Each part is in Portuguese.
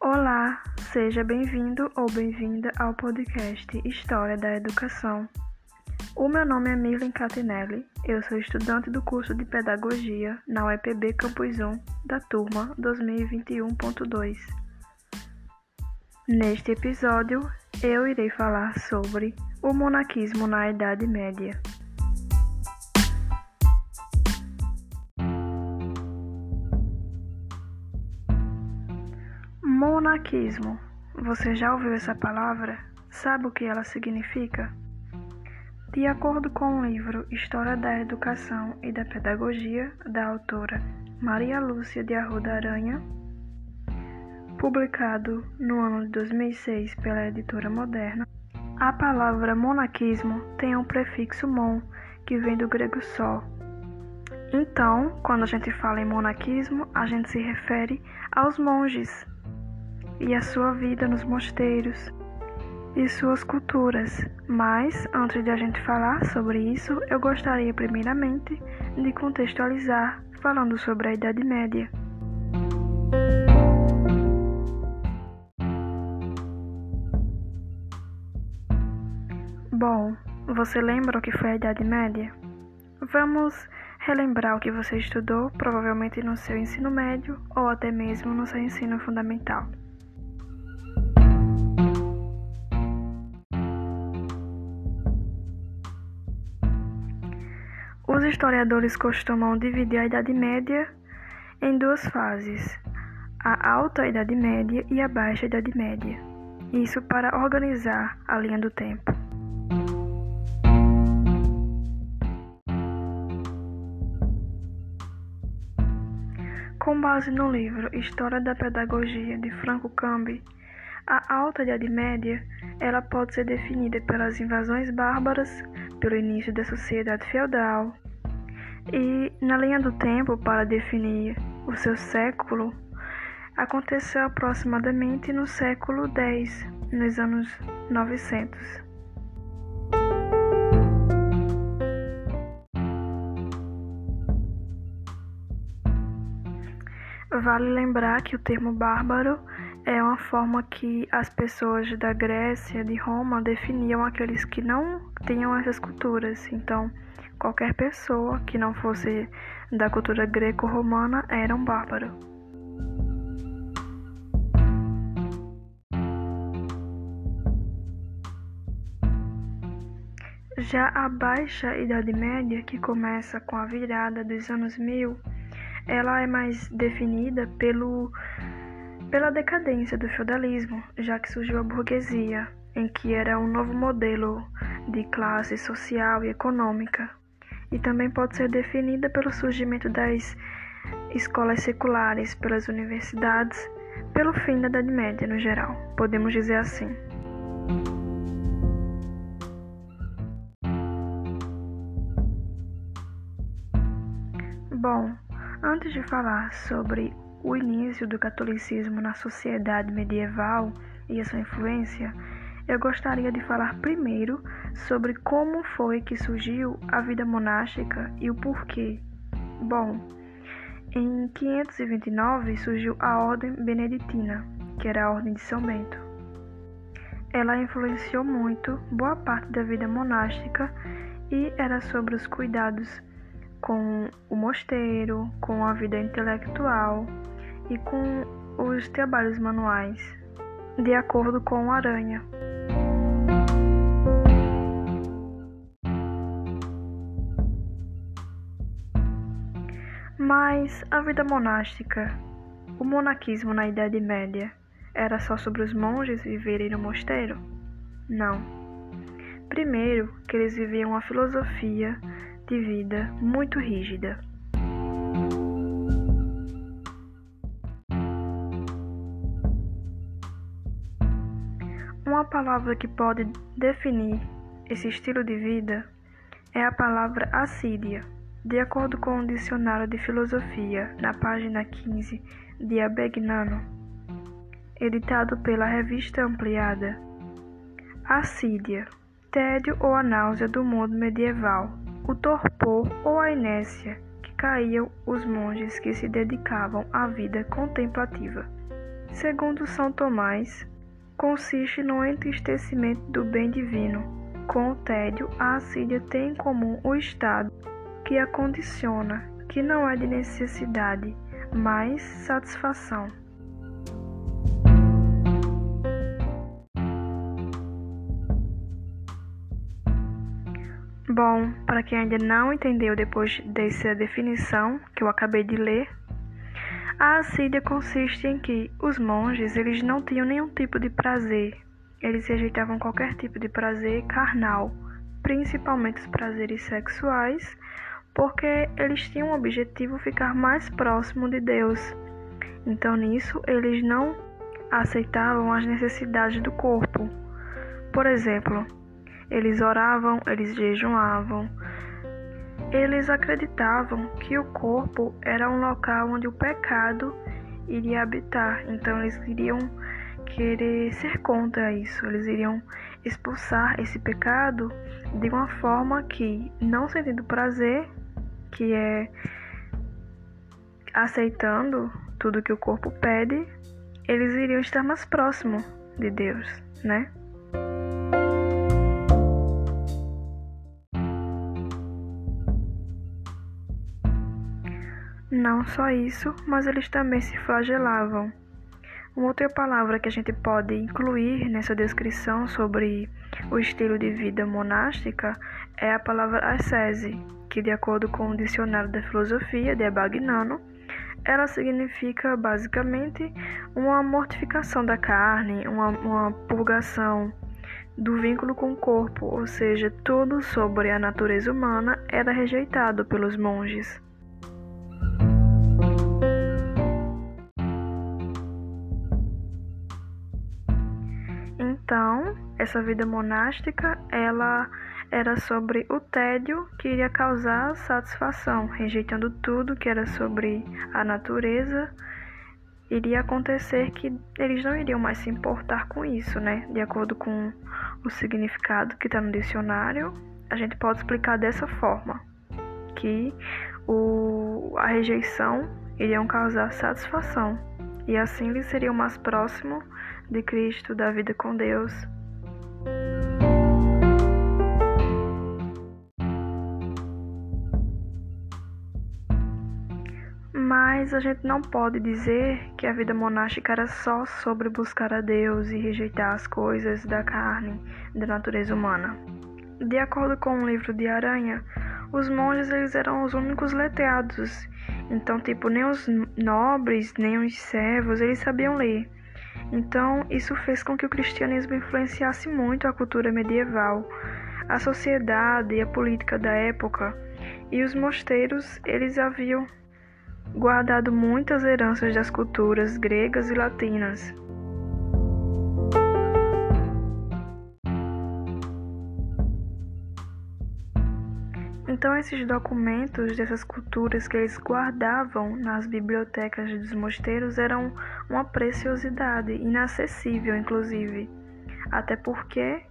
Olá, seja bem-vindo ou bem-vinda ao podcast História da Educação. O meu nome é Mirlen Catinelli, eu sou estudante do curso de Pedagogia na UEPB Campus 1 da turma 2021.2. Neste episódio, eu irei falar sobre o monaquismo na Idade Média. Monaquismo. Você já ouviu essa palavra? Sabe o que ela significa? De acordo com o livro História da Educação e da Pedagogia, da autora Maria Lúcia de Arruda Aranha, publicado no ano de 2006 pela editora Moderna, a palavra monaquismo tem um prefixo mon, que vem do grego sol. Então, quando a gente fala em monaquismo, a gente se refere aos monges e a sua vida nos mosteiros e suas culturas. Mas, antes de a gente falar sobre isso, eu gostaria primeiramente de contextualizar falando sobre a Idade Média. Bom, você lembra o que foi a Idade Média? Vamos relembrar o que você estudou, provavelmente no seu ensino médio ou até mesmo no seu ensino fundamental. Os historiadores costumam dividir a Idade Média em duas fases: a Alta Idade Média e a Baixa Idade Média. Isso para organizar a linha do tempo. Com base no livro História da Pedagogia de Franco Cambi, a Alta Idade Média ela pode ser definida pelas invasões bárbaras, pelo início da sociedade feudal, e na linha do tempo, para definir o seu século, aconteceu aproximadamente no século X, nos anos 900. Vale lembrar que o termo bárbaro é uma forma que as pessoas da Grécia, de Roma, definiam aqueles que não tinham essas culturas. Então, Qualquer pessoa que não fosse da cultura greco-romana era um bárbaro. Já a Baixa Idade Média, que começa com a virada dos anos 1000, ela é mais definida pelo, pela decadência do feudalismo, já que surgiu a burguesia, em que era um novo modelo de classe social e econômica e também pode ser definida pelo surgimento das escolas seculares, pelas universidades, pelo fim da Idade Média no geral, podemos dizer assim. Bom, antes de falar sobre o início do catolicismo na sociedade medieval e a sua influência, eu gostaria de falar primeiro sobre como foi que surgiu a vida monástica e o porquê. Bom, em 529 surgiu a Ordem Beneditina, que era a Ordem de São Bento. Ela influenciou muito boa parte da vida monástica e era sobre os cuidados com o mosteiro, com a vida intelectual e com os trabalhos manuais, de acordo com Aranha. Mas a vida monástica, o monaquismo na Idade Média, era só sobre os monges viverem no mosteiro? Não. Primeiro, que eles viviam uma filosofia de vida muito rígida. Uma palavra que pode definir esse estilo de vida é a palavra assídia. De acordo com o Dicionário de Filosofia, na página 15 de Abegnano, editado pela Revista Ampliada. Assídia, tédio ou a náusea do mundo medieval, o torpor ou a inércia que caíam os monges que se dedicavam à vida contemplativa. Segundo São Tomás, consiste no entristecimento do bem divino. Com o tédio, a assídia tem em comum o estado que a condiciona, que não é de necessidade, mas satisfação. Bom, para quem ainda não entendeu depois dessa definição que eu acabei de ler, a assídia consiste em que os monges eles não tinham nenhum tipo de prazer, eles rejeitavam qualquer tipo de prazer carnal, principalmente os prazeres sexuais, porque eles tinham o objetivo ficar mais próximo de Deus. Então nisso eles não aceitavam as necessidades do corpo. Por exemplo, eles oravam, eles jejuavam. Eles acreditavam que o corpo era um local onde o pecado iria habitar. Então eles iriam querer ser contra isso. Eles iriam expulsar esse pecado de uma forma que, não sentindo prazer, que é aceitando tudo que o corpo pede, eles iriam estar mais próximo de Deus, né? Não só isso, mas eles também se flagelavam. Uma outra palavra que a gente pode incluir nessa descrição sobre o estilo de vida monástica é a palavra ascese, que, de acordo com o dicionário da filosofia de Abagnano, ela significa basicamente uma mortificação da carne, uma, uma purgação do vínculo com o corpo, ou seja, tudo sobre a natureza humana era rejeitado pelos monges. Essa vida monástica, ela era sobre o tédio que iria causar satisfação, rejeitando tudo que era sobre a natureza. Iria acontecer que eles não iriam mais se importar com isso, né? De acordo com o significado que está no dicionário, a gente pode explicar dessa forma: que o, a rejeição iriam causar satisfação, e assim eles seriam mais próximos de Cristo, da vida com Deus. Mas a gente não pode dizer que a vida monástica era só sobre buscar a Deus e rejeitar as coisas da carne, da natureza humana. De acordo com o livro de Aranha, os monges eles eram os únicos letrados. Então, tipo, nem os nobres, nem os servos, eles sabiam ler. Então, isso fez com que o cristianismo influenciasse muito a cultura medieval, a sociedade e a política da época. E os mosteiros, eles haviam guardado muitas heranças das culturas gregas e latinas. Então, esses documentos dessas culturas que eles guardavam nas bibliotecas dos mosteiros eram uma preciosidade, inacessível, inclusive. Até porque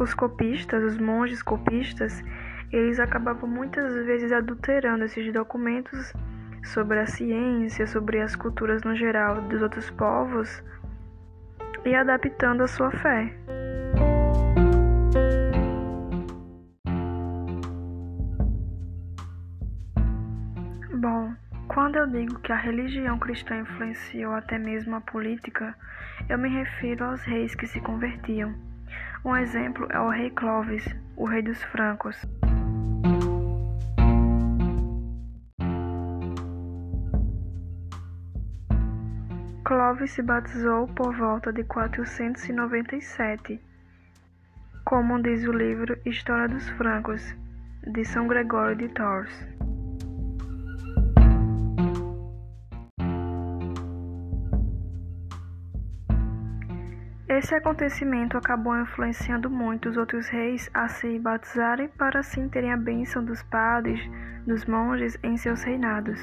os copistas, os monges copistas, eles acabavam muitas vezes adulterando esses documentos sobre a ciência, sobre as culturas no geral dos outros povos e adaptando a sua fé. Bom, quando eu digo que a religião cristã influenciou até mesmo a política, eu me refiro aos reis que se convertiam. Um exemplo é o rei Clovis, o rei dos francos. Clovis se batizou por volta de 497, como diz o livro História dos Francos, de São Gregório de Tours. Esse acontecimento acabou influenciando muito os outros reis a se batizarem para assim terem a bênção dos padres, dos monges em seus reinados.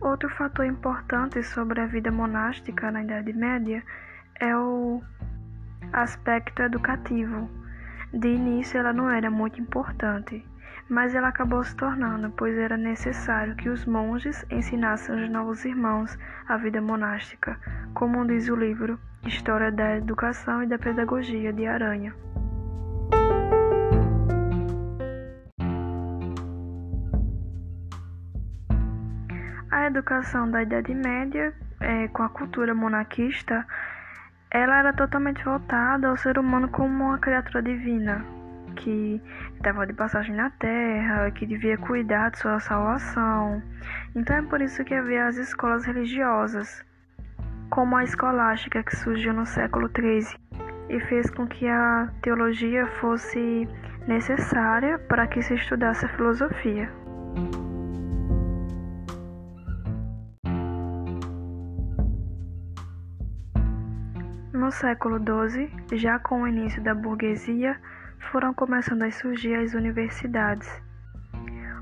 Outro fator importante sobre a vida monástica na Idade Média é o aspecto educativo. De início, ela não era muito importante mas ela acabou se tornando, pois era necessário que os monges ensinassem aos novos irmãos a vida monástica, como diz o livro História da Educação e da Pedagogia de Aranha. A educação da Idade Média, é, com a cultura monarquista, ela era totalmente voltada ao ser humano como uma criatura divina, que estava de passagem na Terra, que devia cuidar de sua salvação. Então é por isso que havia as escolas religiosas, como a escolástica que surgiu no século XIII e fez com que a teologia fosse necessária para que se estudasse a filosofia. No século XII, já com o início da burguesia, foram começando a surgir as universidades.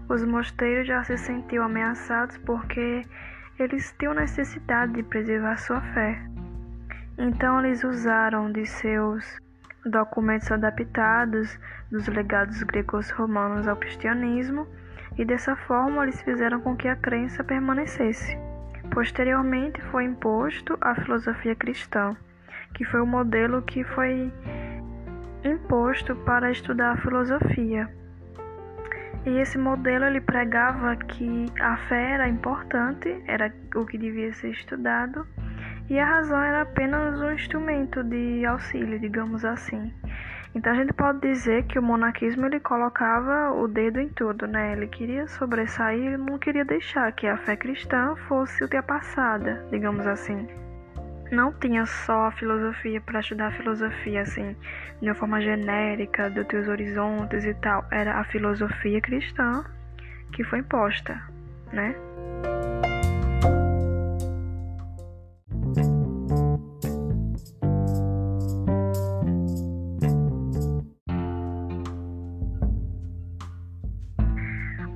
Os mosteiros já se sentiam ameaçados porque eles tinham necessidade de preservar sua fé. Então eles usaram de seus documentos adaptados dos legados gregos romanos ao cristianismo e dessa forma eles fizeram com que a crença permanecesse. Posteriormente foi imposto a filosofia cristã que foi o modelo que foi imposto para estudar filosofia. E esse modelo ele pregava que a fé era importante, era o que devia ser estudado, e a razão era apenas um instrumento de auxílio, digamos assim. Então a gente pode dizer que o monarquismo ele colocava o dedo em tudo, né? Ele queria sobressair, ele não queria deixar que a fé cristã fosse ultrapassada, digamos assim não tinha só a filosofia para estudar a filosofia, assim, de uma forma genérica, dos teus horizontes e tal. Era a filosofia cristã que foi imposta, né?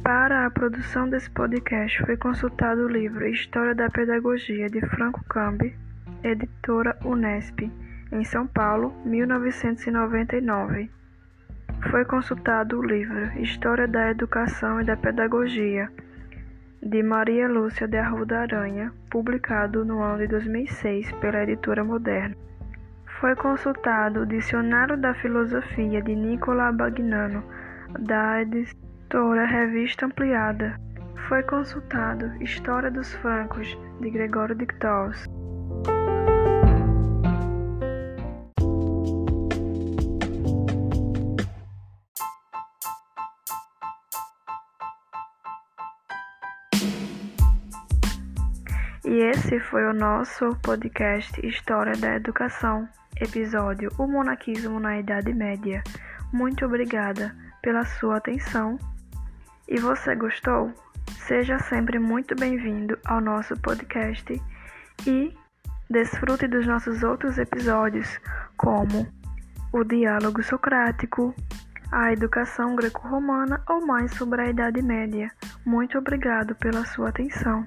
Para a produção desse podcast foi consultado o livro História da Pedagogia de Franco Cambi, Editora Unesp, em São Paulo, 1999. Foi consultado o livro História da Educação e da Pedagogia, de Maria Lúcia de Arruda Aranha, publicado no ano de 2006 pela Editora Moderna. Foi consultado o Dicionário da Filosofia de Nicola Bagnano, da editora Revista Ampliada. Foi consultado História dos Francos, de Gregório Dictaus. E esse foi o nosso podcast História da Educação, episódio O Monarquismo na Idade Média. Muito obrigada pela sua atenção. E você gostou? Seja sempre muito bem-vindo ao nosso podcast e desfrute dos nossos outros episódios, como o diálogo socrático, a educação greco-romana ou mais sobre a Idade Média. Muito obrigado pela sua atenção.